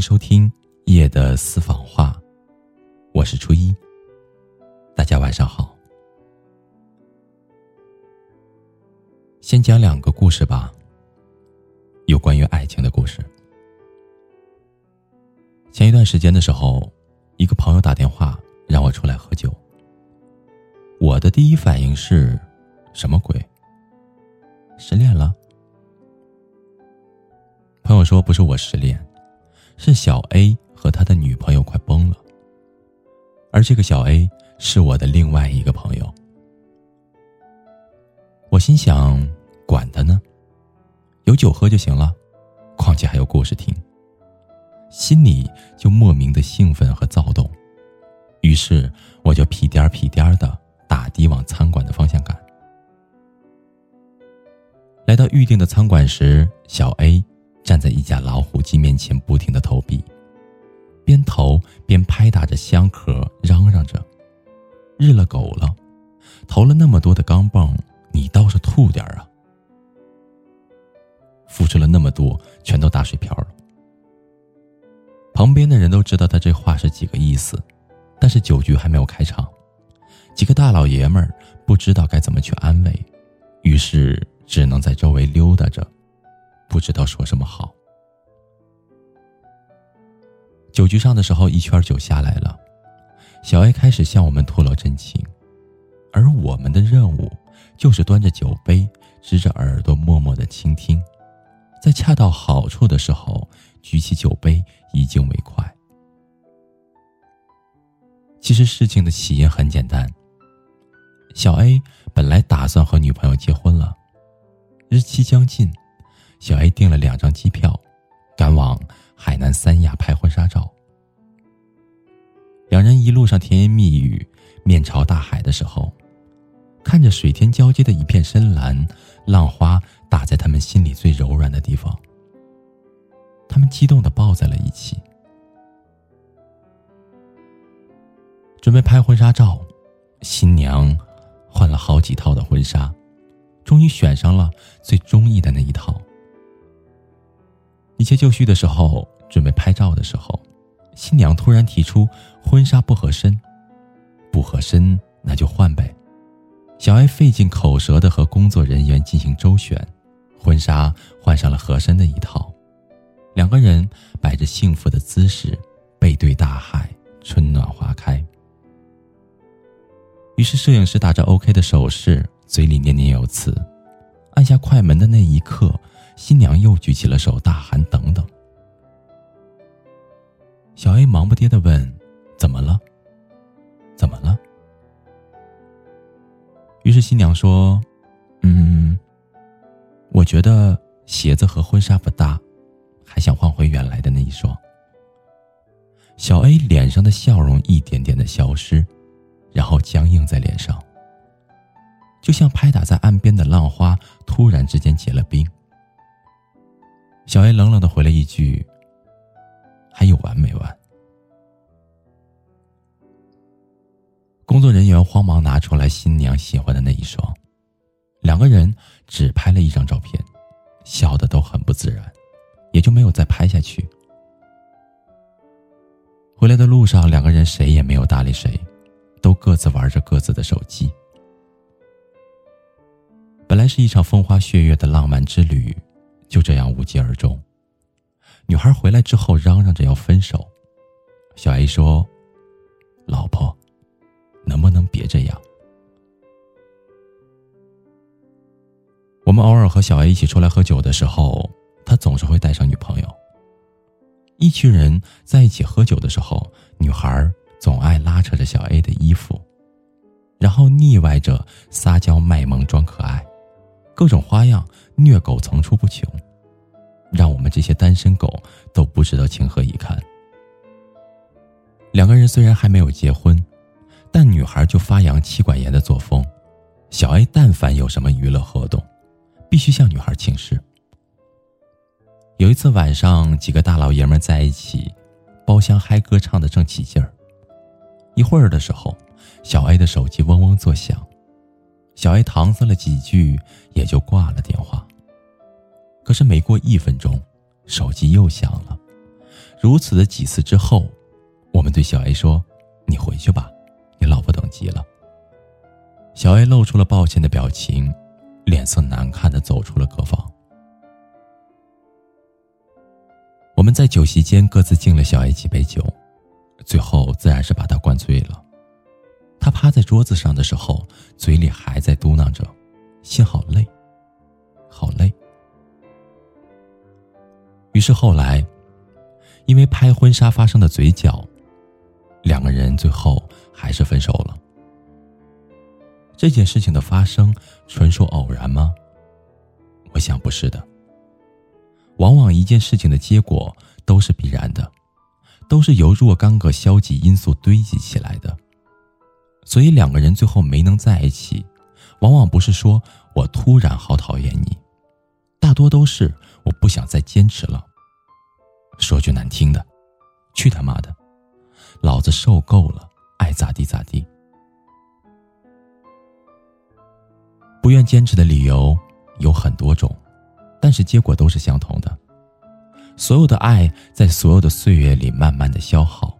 收听夜的私房话，我是初一。大家晚上好。先讲两个故事吧，有关于爱情的故事。前一段时间的时候，一个朋友打电话让我出来喝酒。我的第一反应是，什么鬼？失恋了？朋友说不是我失恋。是小 A 和他的女朋友快崩了，而这个小 A 是我的另外一个朋友。我心想，管他呢，有酒喝就行了，况且还有故事听。心里就莫名的兴奋和躁动，于是我就屁颠儿屁颠儿的打的往餐馆的方向赶。来到预定的餐馆时，小 A。站在一架老虎机面前，不停的投币，边投边拍打着箱壳，嚷嚷着：“日了狗了！投了那么多的钢镚，你倒是吐点啊！付出了那么多，全都打水漂了。”旁边的人都知道他这话是几个意思，但是酒局还没有开场，几个大老爷们儿不知道该怎么去安慰，于是只能在周围溜达着。不知道说什么好。酒局上的时候，一圈酒下来了，小 A 开始向我们吐露真情，而我们的任务就是端着酒杯，支着耳朵，默默的倾听，在恰到好处的时候，举起酒杯，以敬为快。其实事情的起因很简单，小 A 本来打算和女朋友结婚了，日期将近。小 A 订了两张机票，赶往海南三亚拍婚纱照。两人一路上甜言蜜语，面朝大海的时候，看着水天交接的一片深蓝，浪花打在他们心里最柔软的地方，他们激动的抱在了一起。准备拍婚纱照，新娘换了好几套的婚纱，终于选上了最中意的那一套。一切就绪的时候，准备拍照的时候，新娘突然提出婚纱不合身，不合身那就换呗。小艾费尽口舌的和工作人员进行周旋，婚纱换上了合身的一套，两个人摆着幸福的姿势，背对大海，春暖花开。于是摄影师打着 OK 的手势，嘴里念念有词，按下快门的那一刻。新娘又举起了手，大喊：“等等！”小 A 忙不迭的问：“怎么了？怎么了？”于是新娘说：“嗯，我觉得鞋子和婚纱不搭，还想换回原来的那一双。”小 A 脸上的笑容一点点的消失，然后僵硬在脸上，就像拍打在岸边的浪花突然之间结了冰。小 A 冷冷的回了一句：“还有完没完？”工作人员慌忙拿出来新娘喜欢的那一双，两个人只拍了一张照片，笑的都很不自然，也就没有再拍下去。回来的路上，两个人谁也没有搭理谁，都各自玩着各自的手机。本来是一场风花雪月的浪漫之旅。就这样无疾而终。女孩回来之后嚷嚷着要分手，小 A 说：“老婆，能不能别这样？”我们偶尔和小 A 一起出来喝酒的时候，他总是会带上女朋友。一群人在一起喝酒的时候，女孩总爱拉扯着小 A 的衣服，然后腻歪着撒娇卖萌装可爱。各种花样虐狗层出不穷，让我们这些单身狗都不知道情何以堪。两个人虽然还没有结婚，但女孩就发扬妻管严的作风。小 A 但凡有什么娱乐活动，必须向女孩请示。有一次晚上，几个大老爷们在一起，包厢嗨歌唱的正起劲儿。一会儿的时候，小 A 的手机嗡嗡作响。小 A 搪塞了几句，也就挂了电话。可是没过一分钟，手机又响了，如此的几次之后，我们对小 A 说：“你回去吧，你老婆等急了。”小 A 露出了抱歉的表情，脸色难看的走出了客房。我们在酒席间各自敬了小 A 几杯酒，最后自然是把他灌醉了。他趴在桌子上的时候，嘴里还在嘟囔着：“心好累，好累。”于是后来，因为拍婚纱发生的嘴角，两个人最后还是分手了。这件事情的发生纯属偶然吗？我想不是的。往往一件事情的结果都是必然的，都是由若干个消极因素堆积起来的。所以两个人最后没能在一起，往往不是说我突然好讨厌你，大多都是我不想再坚持了。说句难听的，去他妈的，老子受够了，爱咋地咋地。不愿坚持的理由有很多种，但是结果都是相同的。所有的爱在所有的岁月里慢慢的消耗，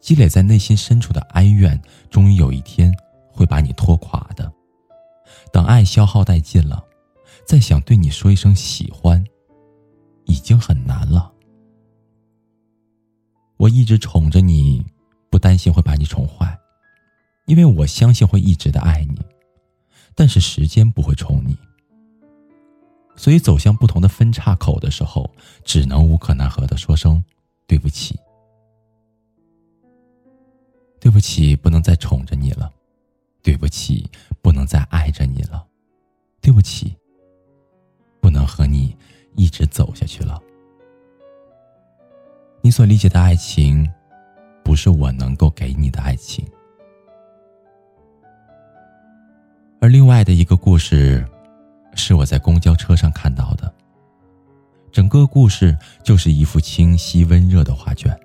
积累在内心深处的哀怨，终于有一天会把你拖垮的。等爱消耗殆尽了，再想对你说一声喜欢，已经很难了。我一直宠着你，不担心会把你宠坏，因为我相信会一直的爱你。但是时间不会宠你，所以走向不同的分岔口的时候，只能无可奈何的说声对不起。对不起，不能再宠着你了；对不起，不能再爱着你了；对不起，不能和你一直走下去了。你所理解的爱情，不是我能够给你的爱情。而另外的一个故事，是我在公交车上看到的。整个故事就是一幅清晰温热的画卷，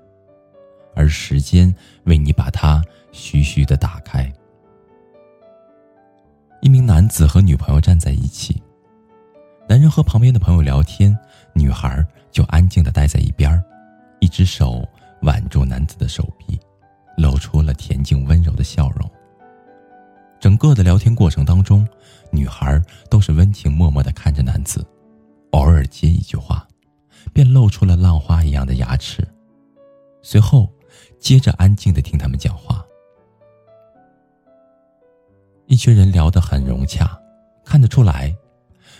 而时间为你把它徐徐的打开。一名男子和女朋友站在一起，男人和旁边的朋友聊天，女孩就安静的待在一边一只手挽住男子的手臂，露出了恬静温柔的笑容。整个的聊天过程当中，女孩都是温情脉脉的看着男子，偶尔接一句话，便露出了浪花一样的牙齿，随后接着安静的听他们讲话。一群人聊得很融洽，看得出来，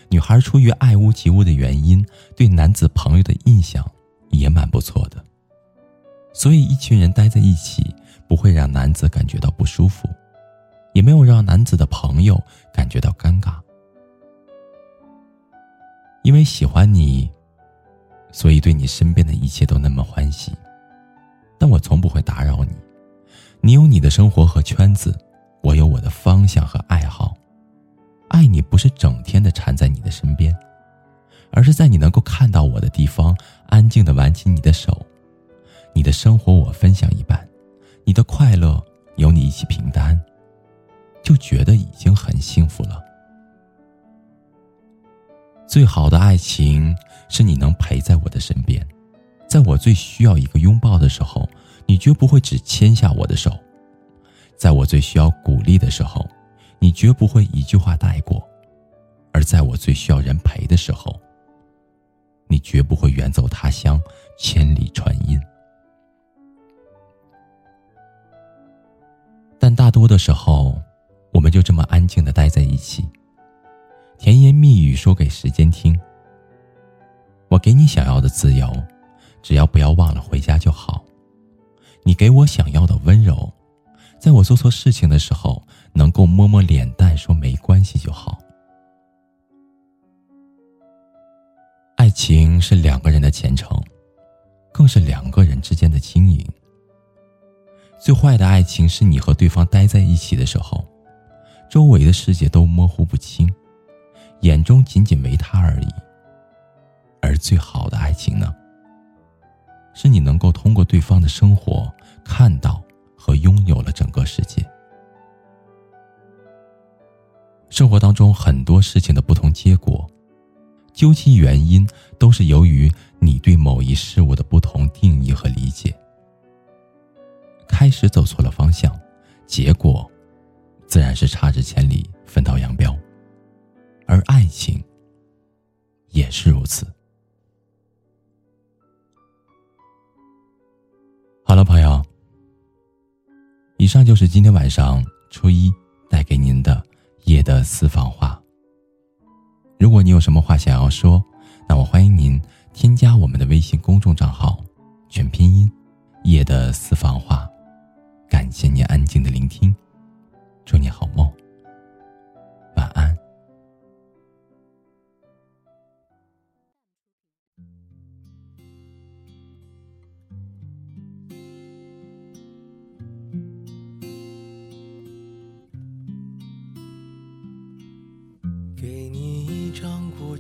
女孩出于爱屋及乌的原因，对男子朋友的印象也蛮不错的，所以一群人待在一起不会让男子感觉到不舒服。也没有让男子的朋友感觉到尴尬，因为喜欢你，所以对你身边的一切都那么欢喜。但我从不会打扰你，你有你的生活和圈子，我有我的方向和爱好。爱你不是整天的缠在你的身边，而是在你能够看到我的地方，安静的挽起你的手。你的生活我分享一半，你的快乐有你一起平担。就觉得已经很幸福了。最好的爱情是你能陪在我的身边，在我最需要一个拥抱的时候，你绝不会只牵下我的手；在我最需要鼓励的时候，你绝不会一句话带过；而在我最需要人陪的时候，你绝不会远走他乡，千里传音。但大多的时候，我们就这么安静的待在一起，甜言蜜语说给时间听。我给你想要的自由，只要不要忘了回家就好。你给我想要的温柔，在我做错事情的时候，能够摸摸脸蛋说没关系就好。情是两个人的前程，更是两个人之间的经营。最坏的爱情是你和对方待在一起的时候。周围的世界都模糊不清，眼中仅仅没他而已。而最好的爱情呢？是你能够通过对方的生活看到和拥有了整个世界。生活当中很多事情的不同结果，究其原因，都是由于你对某一事物的不同定义和理解。开始走错了方向，结果自然是差之千里，分道扬镳。而爱情也是如此。好了，朋友，以上就是今天晚上初一带给您的夜的私房话。如果你有什么话想要说，那我欢迎您添加我们的微信公众账号，全拼音“夜的私房话”。感谢你安静的聆听，祝你好梦。晚安给你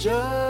着。